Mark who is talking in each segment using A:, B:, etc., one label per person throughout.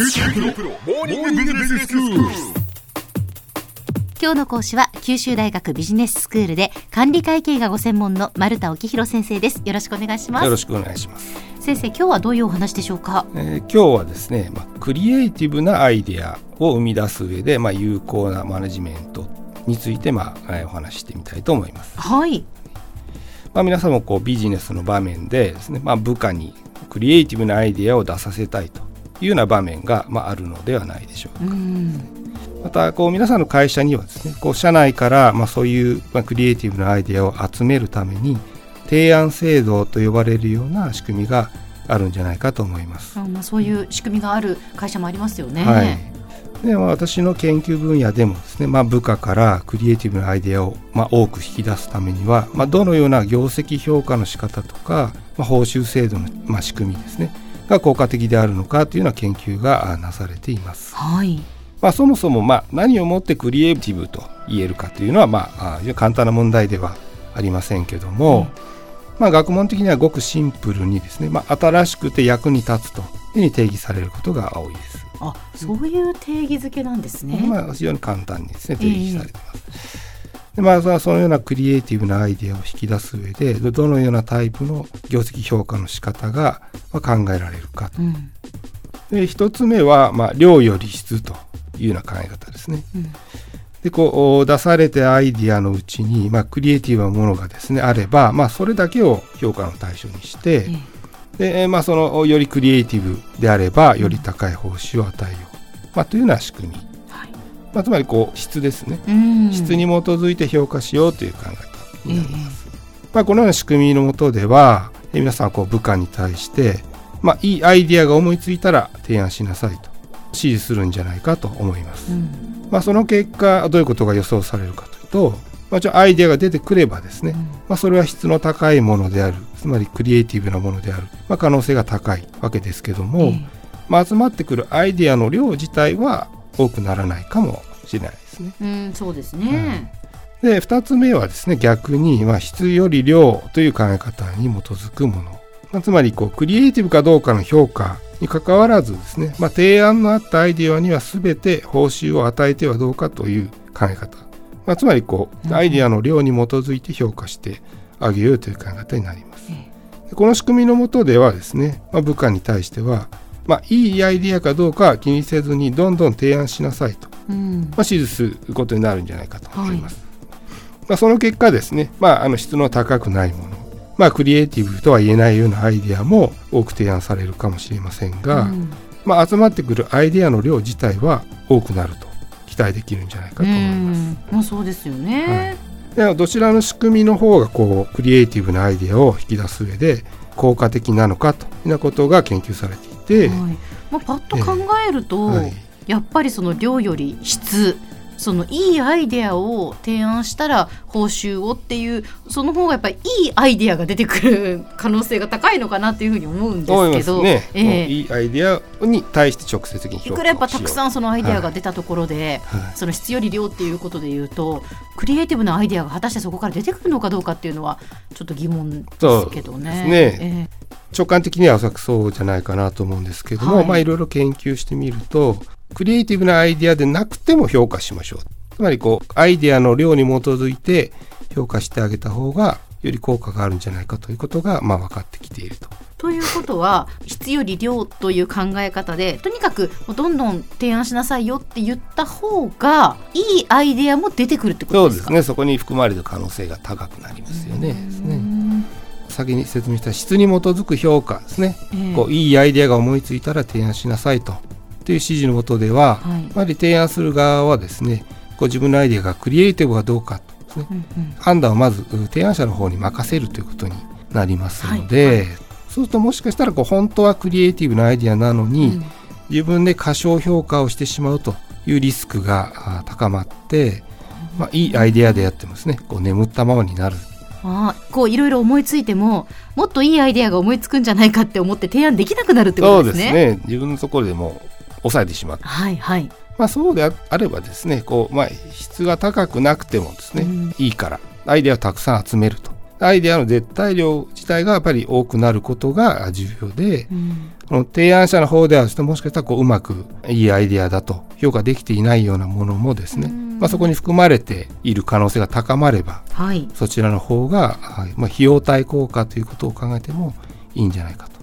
A: 今日の講師は九州大学ビジネススクールで管理会計がご専門の丸田沖弘先生です。よろしくお願いします。
B: よろしくお願いします。
A: 先生今日はどういうお話でしょうか？
B: えー今日はですね、まあ、クリエイティブなアイデアを生み出す上で、まあ、有効なマネジメントについて、まあえーお話ししてみたいと思います。
A: はい。
B: まあ、皆さんもこうビジネスの場面でですね、まあ、部下にクリエイティブなアイデアを出させたいというような場面が、まあ、あるのではないでしょうか。
A: うん
B: またこう皆さんの会社にはですねこう社内からまあそういうまあクリエイティブなアイデアを集めるために提案制度と呼ばれるような仕組みがあるんじゃないかと思います。
A: あまあそういう仕組みがある会社もありますよね
B: はいでまあ私の研究分野でもですね、まあ、部下からクリエイティブなアイデアをまあ多く引き出すためには、まあ、どのような業績評価の仕方とか、まあ、報酬制度のまあ仕組みですねが効果的であるのかというような研究があなされています。
A: はい
B: まあ、そもそもまあ何をもってクリエイティブと言えるかというのはまあ簡単な問題ではありませんけども、まあ、学問的にはごくシンプルにですね、まあ、新しくて役に立つというふうに定義されることが多いです。
A: あそういう定義づけなんですね、
B: まあ、非常に簡単にですね定義されてます。でまあ、そのそのようなクリエイティブなアイデアを引き出す上でどどのようなタイプの業績評価の仕方がまあ考えられるかと。
A: うん。
B: で一つ目は、まあ、量より質というような考え方ですね。
A: うん。
B: でこう出されたアイディアのうちに、まあ、クリエイティブなものがですねあれば、まあ、それだけを評価の対象にして
A: え
B: で、まあ、そのよりクリエイティブであればより高い報酬を与えよう、まあ、というような仕組み、
A: はい
B: まあ、つまりこう質ですね、
A: うん。
B: 質に基づいて評価しようという考え方になります。まあ、このような仕組みのもとではえ皆さんはこう部下に対して、まあ、いいアイディアが思いついたら提案しなさいと。指示するんじゃないかと思います。
A: うん。
B: まあ、その結果どういうことが予想されるかというと、まあ、じゃあアイデアが出てくればですね、まあ、それは質の高いものである。つまりクリエイティブなものである、まあ、可能性が高いわけですけども、
A: ええ。
B: まあ、集まってくるアイデアの量自体は多くならないかもしれないですね。
A: うんそうですね、
B: で2つ目はですね逆に、まあ、質より量という考え方に基づくもの、まあ、つまりこうクリエイティブかどうかの評価にかかわらずですね、まあ、提案のあったアイデアには全て報酬を与えてはどうかという考え方、まあ、つまりこ
A: うん。
B: うアイデアの量に基づいて評価してあげようという考え方になります。
A: え。
B: でこの仕組みの下ではですね、まあ、部下に対しては、まあ、いいアイデアかどうかは気にせずにどんどん提案しなさいと
A: うん。
B: まあ、指示することになるんじゃないかと思います。まあ、その結果ですね、まあ、あの質の高くないもの、まあ、クリエイティブとは言えないようなアイデアも多く提案されるかもしれませんが、
A: うん。
B: まあ、集まってくるアイデアの量自体は多くなると期待できるんじゃないかと思います。
A: うん。まあそうですよね、
B: でどちらの仕組みの方がこうクリエイティブなアイデアを引き出す上で効果的なのかというようなことが研究されていて、
A: はい。まあ、パッと考えると、
B: はい
A: やっぱりその量より質そのいいアイデアを提案したら報酬をっていうその方がやっぱりいいアイデアが出てくる可能性が高いのかなっていうふうに思うんですけど
B: すね、
A: ええ。
B: もういいアイデアに対して直接的に
A: いくらやっぱたくさんそのアイデアが出たところで、
B: はい。
A: その質より量っていうことで言うとクリエイティブなアイデアが果たしてそこから出てくるのかどうかっていうのはちょっと疑問ですけどね。
B: そうです
A: え
B: 直感的にはおそらくそうじゃないかなと思うんですけども、
A: はい。
B: まあいろいろ研究してみるとクリエイティブなアイデアでなくても評価しましょう。つまりこうアイデアの量に基づいて評価してあげた方がより効果があるんじゃないかということがまあ分かってきていると。
A: ということは質より量という考え方でとにかくどんどん提案しなさいよって言った方がいいアイデアも出てくるってこ
B: そう
A: とでか？
B: ですすね。そこに含まれる可能性が高くなりますよね。ね
A: うん。
B: 先に説明した質に基づく評価ですね、
A: ええ。
B: こういいアイデアが思いついたら提案しなさいとという指示のもとでは、
A: はい。
B: やはり提案する側はですねこう自分のアイデアがクリエイティブかどうかですね。
A: うんうん。
B: 判断をまずう提案者の方に任せるということになりますので、
A: はい。は
B: そうするともしかしたらこう本当はクリエイティブなアイデアなのに、
A: うん。
B: 自分で過小評価をしてしまうというリスクがあ高まって、まあ、いいアイデアでやってもですね。こう眠ったままになる。
A: ああこういろいろ思いついてももっといいアイデアが思いつくんじゃないかって思って提案できなくなるってこ
B: そうで
A: とですすね。
B: ね自分のところでもう抑えてしまう、
A: はいはい。
B: まあ、そうでああればですねこう、まあ、質が高くなくてもですね、
A: うん。
B: いいからアイデアをたくさん集めると。アイデアの絶対量自体がやっぱり多くなることが重要で
A: うん。
B: この提案者の方ではもしかしたらこううまくいいアイデアだと評価できていないようなものもですね、まあ、そこに含まれている可能性が高まれば、
A: はい、
B: そちらの方が、はいまあ、費用対効果ということを考えてもいいんじゃないかと。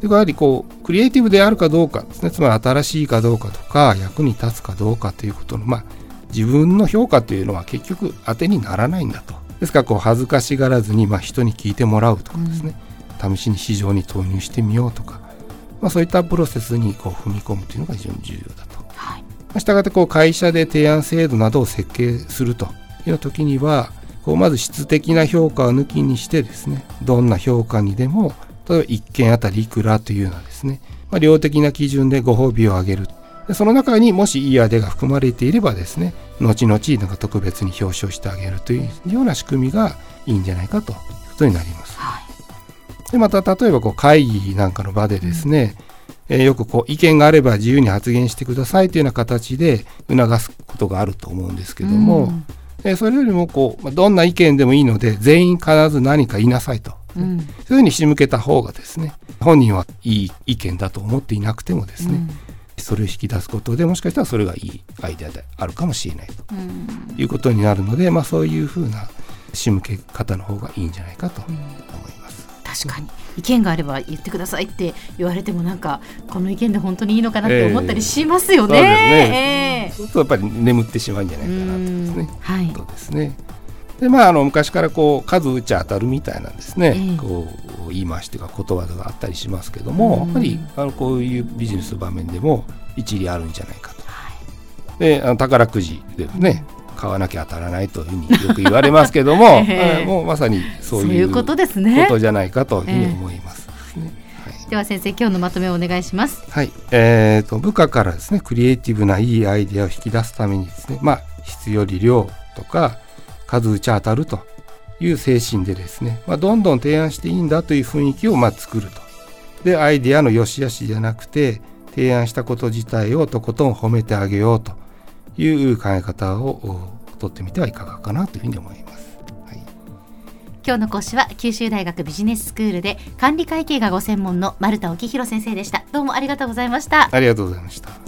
B: でやはりこうクリエイティブであるかどうかですね。つまり新しいかどうかとか役に立つかどうかということのまあ自分の評価というのは結局当てにならないんだと。ですからこう恥ずかしがらずにまあ人に聞いてもらうとかですね、うん、試しに市場に投入してみようとか。まあ、そういったプロセスにこう踏み込むというのが非常に重要だと。はい、したがってこう会社で提案制度などを設計すると。いう時にはこうまず質的な評価を抜きにしてですねどんな評価にでも例えば1件あたりいくらというようなですね、まあ、量的な基準でご褒美を上げる。でその中にもしいいアデが含まれていればですね後々なんか特別に表彰してあげるというような仕組みがいいんじゃないかということになります。はい。でまた例えばこう会議なんかの場でですね、うん、えー、よくこう意見があれば自由に発言してくださいというような形で促すことがあると思うんですけども、うん、えー、それよりもこうどんな意見でもいいので全員必ず何か言いなさいと、うん、そういうふうに仕向けた方がですね本人はいい意見だと思っていなくてもですね、それを引き出すことでもしかしたらそれがいいアイデアであるかもしれないということになるので、まあ、そういうふうな仕向け方の方がいいんじゃないかと思います。
A: 確かに意見があれば言ってくださいって言われてもなんかこの意見で本当にいいのかなって思ったりしますよね。
B: えー、そうね。えー、するとやっぱり眠ってしまうんじゃないかなとですね。はい。そうですね。でまあ、あの昔からこう数打ち当たるみたいなんですね、えー、こう言い回しというかことわざがあったりしますけども、やっぱりあのこういうビジネス場面でも一理あるんじゃないかと。はい、であの宝くじでね、買わなきゃ当たらないというふうによく言われますけども、えー、もうまさにそういうことですね。ことじゃないかというふうに思います。
A: えーはい、では先生今日のまとめをお願いします。
B: はい、えーと、部下からですねクリエイティブないいアイデアを引き出すためにですねまあ質より量とか数打ち当たるという精神でですね、まあ、どんどん提案していいんだという雰囲気をまあ作ると。でアイデアの良し悪しじゃなくて提案したこと自体をとことん褒めてあげようという考え方をとってみてはいかがかなというふうに思います。はい、
A: 今日の講師は九州大学ビジネススクールで管理会計がご専門の丸田沖弘先生でした。どうもありがとうございました。
B: ありがとうございました。